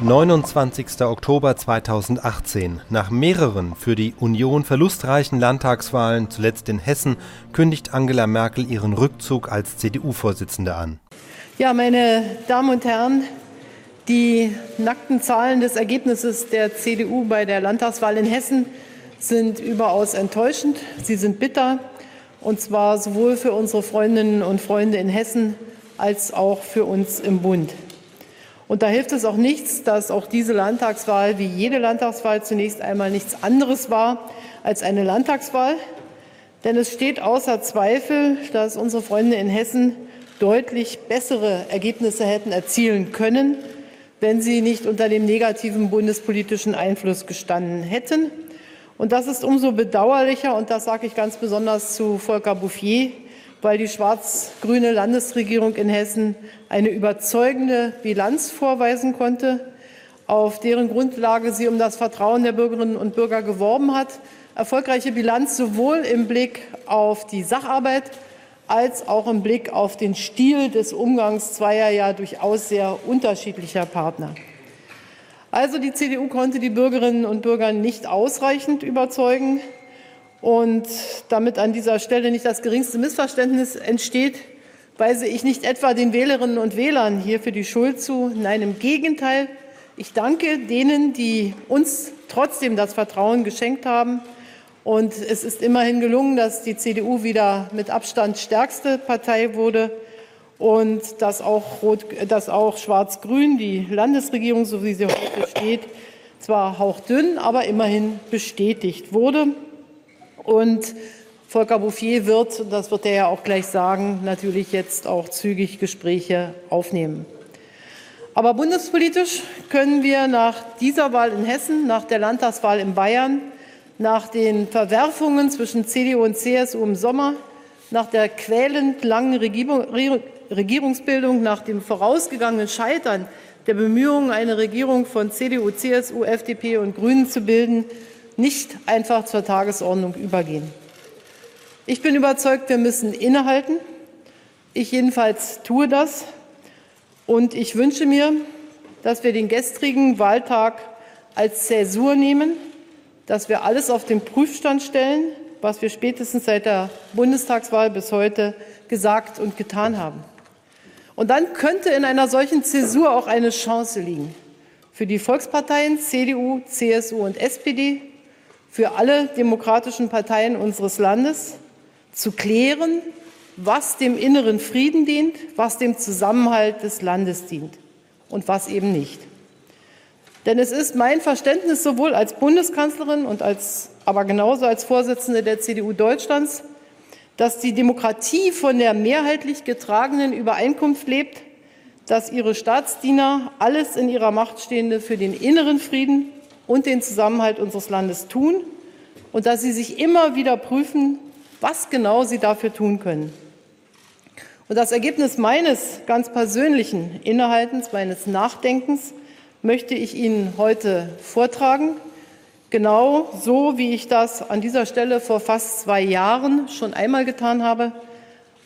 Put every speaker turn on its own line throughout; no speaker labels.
29. Oktober 2018. Nach mehreren für die Union verlustreichen Landtagswahlen, zuletzt in Hessen, kündigt Angela Merkel ihren Rückzug als CDU-Vorsitzende an.
Ja, meine Damen und Herren, die nackten Zahlen des Ergebnisses der CDU bei der Landtagswahl in Hessen sind überaus enttäuschend. Sie sind bitter, und zwar sowohl für unsere Freundinnen und Freunde in Hessen als auch für uns im Bund. Und da hilft es auch nichts, dass auch diese Landtagswahl wie jede Landtagswahl zunächst einmal nichts anderes war als eine Landtagswahl. Denn es steht außer Zweifel, dass unsere Freunde in Hessen deutlich bessere Ergebnisse hätten erzielen können, wenn sie nicht unter dem negativen bundespolitischen Einfluss gestanden hätten. Und das ist umso bedauerlicher, und das sage ich ganz besonders zu Volker Bouffier, weil die schwarz-grüne Landesregierung in Hessen eine überzeugende Bilanz vorweisen konnte, auf deren Grundlage sie um das Vertrauen der Bürgerinnen und Bürger geworben hat. Erfolgreiche Bilanz sowohl im Blick auf die Sacharbeit als auch im Blick auf den Stil des Umgangs zweier ja durchaus sehr unterschiedlicher Partner. Also die CDU konnte die Bürgerinnen und Bürger nicht ausreichend überzeugen. Und damit an dieser Stelle nicht das geringste Missverständnis entsteht, weise ich nicht etwa den Wählerinnen und Wählern hierfür die Schuld zu. Nein, im Gegenteil. Ich danke denen, die uns trotzdem das Vertrauen geschenkt haben. Und es ist immerhin gelungen, dass die CDU wieder mit Abstand stärkste Partei wurde und dass auch, auch Schwarz-Grün, die Landesregierung, so wie sie heute steht, zwar hauchdünn, aber immerhin bestätigt wurde. Und Volker Bouffier wird, das wird er ja auch gleich sagen, natürlich jetzt auch zügig Gespräche aufnehmen. Aber bundespolitisch können wir nach dieser Wahl in Hessen, nach der Landtagswahl in Bayern, nach den Verwerfungen zwischen CDU und CSU im Sommer, nach der quälend langen Regierungsbildung, nach dem vorausgegangenen Scheitern der Bemühungen, eine Regierung von CDU, CSU, FDP und Grünen zu bilden, nicht einfach zur Tagesordnung übergehen. Ich bin überzeugt, wir müssen innehalten. Ich jedenfalls tue das. Und ich wünsche mir, dass wir den gestrigen Wahltag als Zäsur nehmen, dass wir alles auf den Prüfstand stellen, was wir spätestens seit der Bundestagswahl bis heute gesagt und getan haben. Und dann könnte in einer solchen Zäsur auch eine Chance liegen für die Volksparteien CDU, CSU und SPD, für alle demokratischen Parteien unseres Landes zu klären, was dem inneren Frieden dient, was dem Zusammenhalt des Landes dient und was eben nicht. Denn es ist mein Verständnis sowohl als Bundeskanzlerin und als, aber genauso als Vorsitzende der CDU Deutschlands, dass die Demokratie von der mehrheitlich getragenen Übereinkunft lebt, dass ihre Staatsdiener alles in ihrer Macht Stehende für den inneren Frieden und den Zusammenhalt unseres Landes tun und dass sie sich immer wieder prüfen, was genau sie dafür tun können. Und das Ergebnis meines ganz persönlichen Innehaltens, meines Nachdenkens möchte ich Ihnen heute vortragen, genau so, wie ich das an dieser Stelle vor fast zwei Jahren schon einmal getan habe,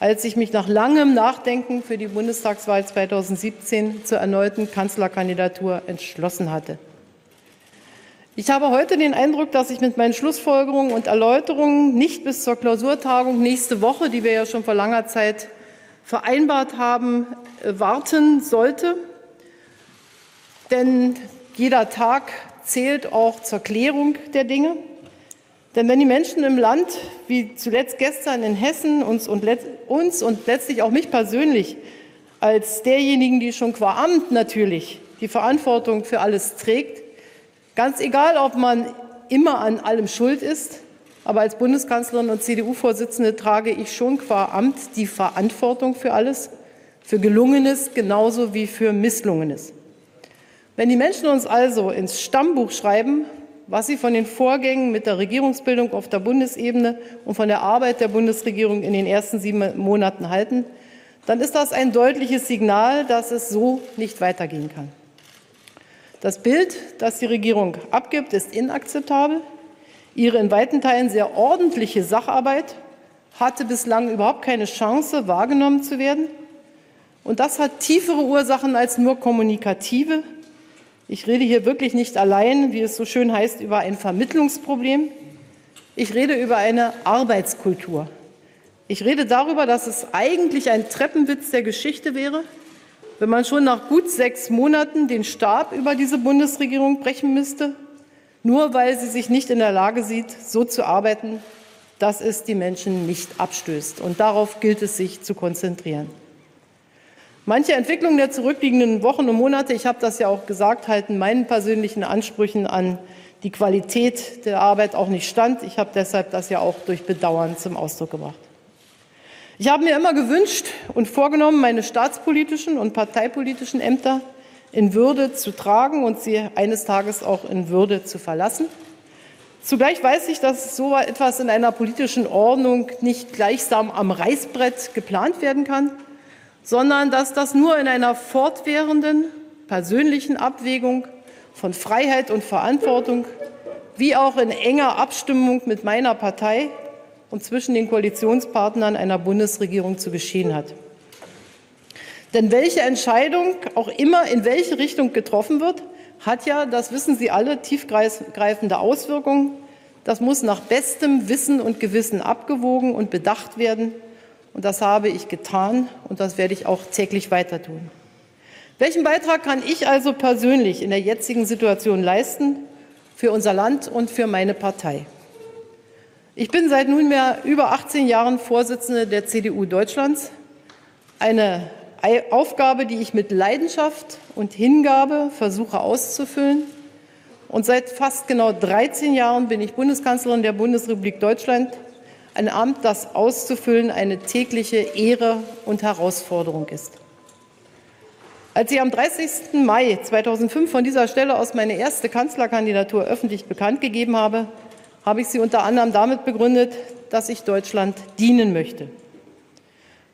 als ich mich nach langem Nachdenken für die Bundestagswahl 2017 zur erneuten Kanzlerkandidatur entschlossen hatte. Ich habe heute den Eindruck, dass ich mit meinen Schlussfolgerungen und Erläuterungen nicht bis zur Klausurtagung nächste Woche, die wir ja schon vor langer Zeit vereinbart haben, äh, warten sollte. Denn jeder Tag zählt auch zur Klärung der Dinge. Denn wenn die Menschen im Land, wie zuletzt gestern in Hessen, uns und, uns und letztlich auch mich persönlich als derjenigen, die schon qua Amt natürlich die Verantwortung für alles trägt, Ganz egal, ob man immer an allem schuld ist, aber als Bundeskanzlerin und CDU-Vorsitzende trage ich schon qua Amt die Verantwortung für alles, für Gelungenes genauso wie für Misslungenes. Wenn die Menschen uns also ins Stammbuch schreiben, was sie von den Vorgängen mit der Regierungsbildung auf der Bundesebene und von der Arbeit der Bundesregierung in den ersten sieben Monaten halten, dann ist das ein deutliches Signal, dass es so nicht weitergehen kann. Das Bild, das die Regierung abgibt, ist inakzeptabel. Ihre in weiten Teilen sehr ordentliche Sacharbeit hatte bislang überhaupt keine Chance, wahrgenommen zu werden. Und das hat tiefere Ursachen als nur kommunikative. Ich rede hier wirklich nicht allein, wie es so schön heißt, über ein Vermittlungsproblem. Ich rede über eine Arbeitskultur. Ich rede darüber, dass es eigentlich ein Treppenwitz der Geschichte wäre, wenn man schon nach gut sechs Monaten den Stab über diese Bundesregierung brechen müsste, nur weil sie sich nicht in der Lage sieht, so zu arbeiten, dass es die Menschen nicht abstößt. Und darauf gilt es sich zu konzentrieren. Manche Entwicklungen der zurückliegenden Wochen und Monate, ich habe das ja auch gesagt, halten meinen persönlichen Ansprüchen an die Qualität der Arbeit auch nicht stand. Ich habe deshalb das ja auch durch Bedauern zum Ausdruck gebracht. Ich habe mir immer gewünscht und vorgenommen, meine staatspolitischen und parteipolitischen Ämter in Würde zu tragen und sie eines Tages auch in Würde zu verlassen. Zugleich weiß ich, dass so etwas in einer politischen Ordnung nicht gleichsam am Reißbrett geplant werden kann, sondern dass das nur in einer fortwährenden persönlichen Abwägung von Freiheit und Verantwortung wie auch in enger Abstimmung mit meiner Partei und zwischen den Koalitionspartnern einer Bundesregierung zu geschehen hat. Denn welche Entscheidung auch immer in welche Richtung getroffen wird, hat ja, das wissen Sie alle, tiefgreifende Auswirkungen. Das muss nach bestem Wissen und Gewissen abgewogen und bedacht werden. Und das habe ich getan und das werde ich auch täglich weiter tun. Welchen Beitrag kann ich also persönlich in der jetzigen Situation leisten für unser Land und für meine Partei? Ich bin seit nunmehr über 18 Jahren Vorsitzende der CDU Deutschlands. Eine Aufgabe, die ich mit Leidenschaft und Hingabe versuche auszufüllen. Und seit fast genau 13 Jahren bin ich Bundeskanzlerin der Bundesrepublik Deutschland ein Amt, das auszufüllen eine tägliche Ehre und Herausforderung ist. Als ich am 30. Mai 2005 von dieser Stelle aus meine erste Kanzlerkandidatur öffentlich bekannt gegeben habe, habe ich sie unter anderem damit begründet, dass ich Deutschland dienen möchte.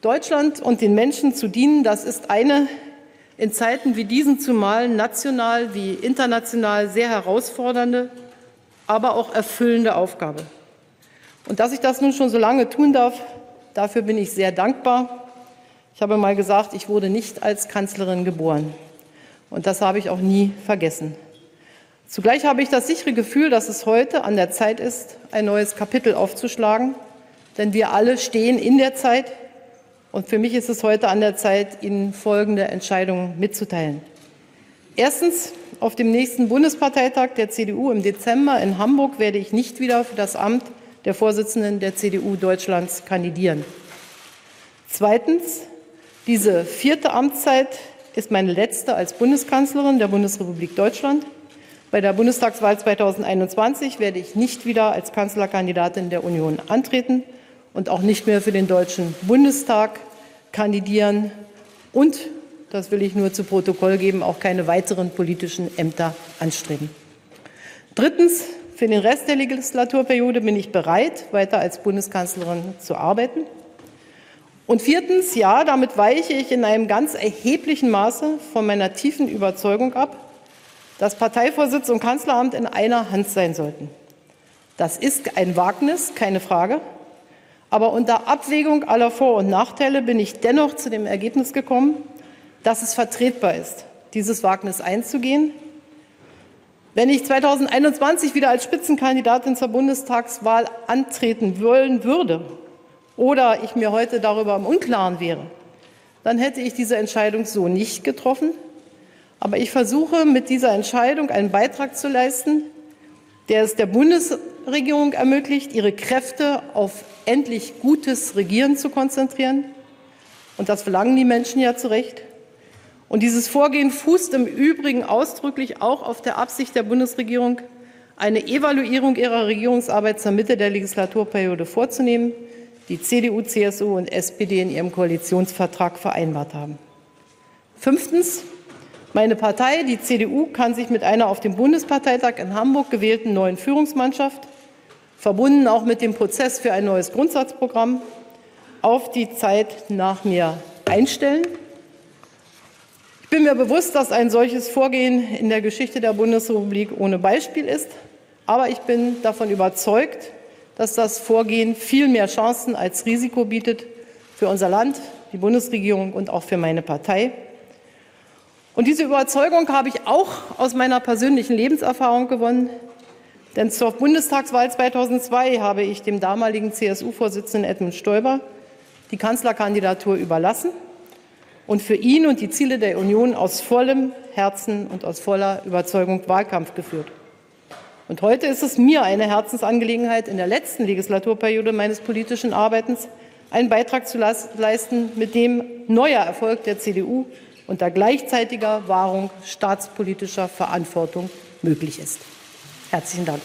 Deutschland und den Menschen zu dienen, das ist eine in Zeiten wie diesen zumal national wie international sehr herausfordernde, aber auch erfüllende Aufgabe. Und dass ich das nun schon so lange tun darf, dafür bin ich sehr dankbar. Ich habe mal gesagt, ich wurde nicht als Kanzlerin geboren. Und das habe ich auch nie vergessen. Zugleich habe ich das sichere Gefühl, dass es heute an der Zeit ist, ein neues Kapitel aufzuschlagen. Denn wir alle stehen in der Zeit. Und für mich ist es heute an der Zeit, Ihnen folgende Entscheidungen mitzuteilen. Erstens, auf dem nächsten Bundesparteitag der CDU im Dezember in Hamburg werde ich nicht wieder für das Amt der Vorsitzenden der CDU Deutschlands kandidieren. Zweitens, diese vierte Amtszeit ist meine letzte als Bundeskanzlerin der Bundesrepublik Deutschland. Bei der Bundestagswahl 2021 werde ich nicht wieder als Kanzlerkandidatin der Union antreten und auch nicht mehr für den Deutschen Bundestag kandidieren und, das will ich nur zu Protokoll geben, auch keine weiteren politischen Ämter anstreben. Drittens, für den Rest der Legislaturperiode bin ich bereit, weiter als Bundeskanzlerin zu arbeiten. Und viertens, ja, damit weiche ich in einem ganz erheblichen Maße von meiner tiefen Überzeugung ab, dass Parteivorsitz und Kanzleramt in einer Hand sein sollten. Das ist ein Wagnis, keine Frage. Aber unter Abwägung aller Vor- und Nachteile bin ich dennoch zu dem Ergebnis gekommen, dass es vertretbar ist, dieses Wagnis einzugehen wenn ich 2021 wieder als Spitzenkandidatin zur Bundestagswahl antreten wollen würde oder ich mir heute darüber im Unklaren wäre, dann hätte ich diese Entscheidung so nicht getroffen. Aber ich versuche mit dieser Entscheidung einen Beitrag zu leisten, der es der Bundesregierung ermöglicht, ihre Kräfte auf endlich gutes Regieren zu konzentrieren. Und das verlangen die Menschen ja zu Recht. Und dieses Vorgehen fußt im Übrigen ausdrücklich auch auf der Absicht der Bundesregierung, eine Evaluierung ihrer Regierungsarbeit zur Mitte der Legislaturperiode vorzunehmen, die CDU, CSU und SPD in ihrem Koalitionsvertrag vereinbart haben. Fünftens. Meine Partei, die CDU, kann sich mit einer auf dem Bundesparteitag in Hamburg gewählten neuen Führungsmannschaft, verbunden auch mit dem Prozess für ein neues Grundsatzprogramm, auf die Zeit nach mir einstellen bin mir bewusst, dass ein solches Vorgehen in der Geschichte der Bundesrepublik ohne Beispiel ist. Aber ich bin davon überzeugt, dass das Vorgehen viel mehr Chancen als Risiko bietet für unser Land, die Bundesregierung und auch für meine Partei. Und diese Überzeugung habe ich auch aus meiner persönlichen Lebenserfahrung gewonnen. Denn zur Bundestagswahl 2002 habe ich dem damaligen CSU-Vorsitzenden Edmund Stoiber die Kanzlerkandidatur überlassen und für ihn und die Ziele der Union aus vollem Herzen und aus voller Überzeugung Wahlkampf geführt. Und heute ist es mir eine Herzensangelegenheit, in der letzten Legislaturperiode meines politischen Arbeitens einen Beitrag zu leisten, mit dem neuer Erfolg der CDU unter gleichzeitiger Wahrung staatspolitischer Verantwortung möglich ist. Herzlichen Dank.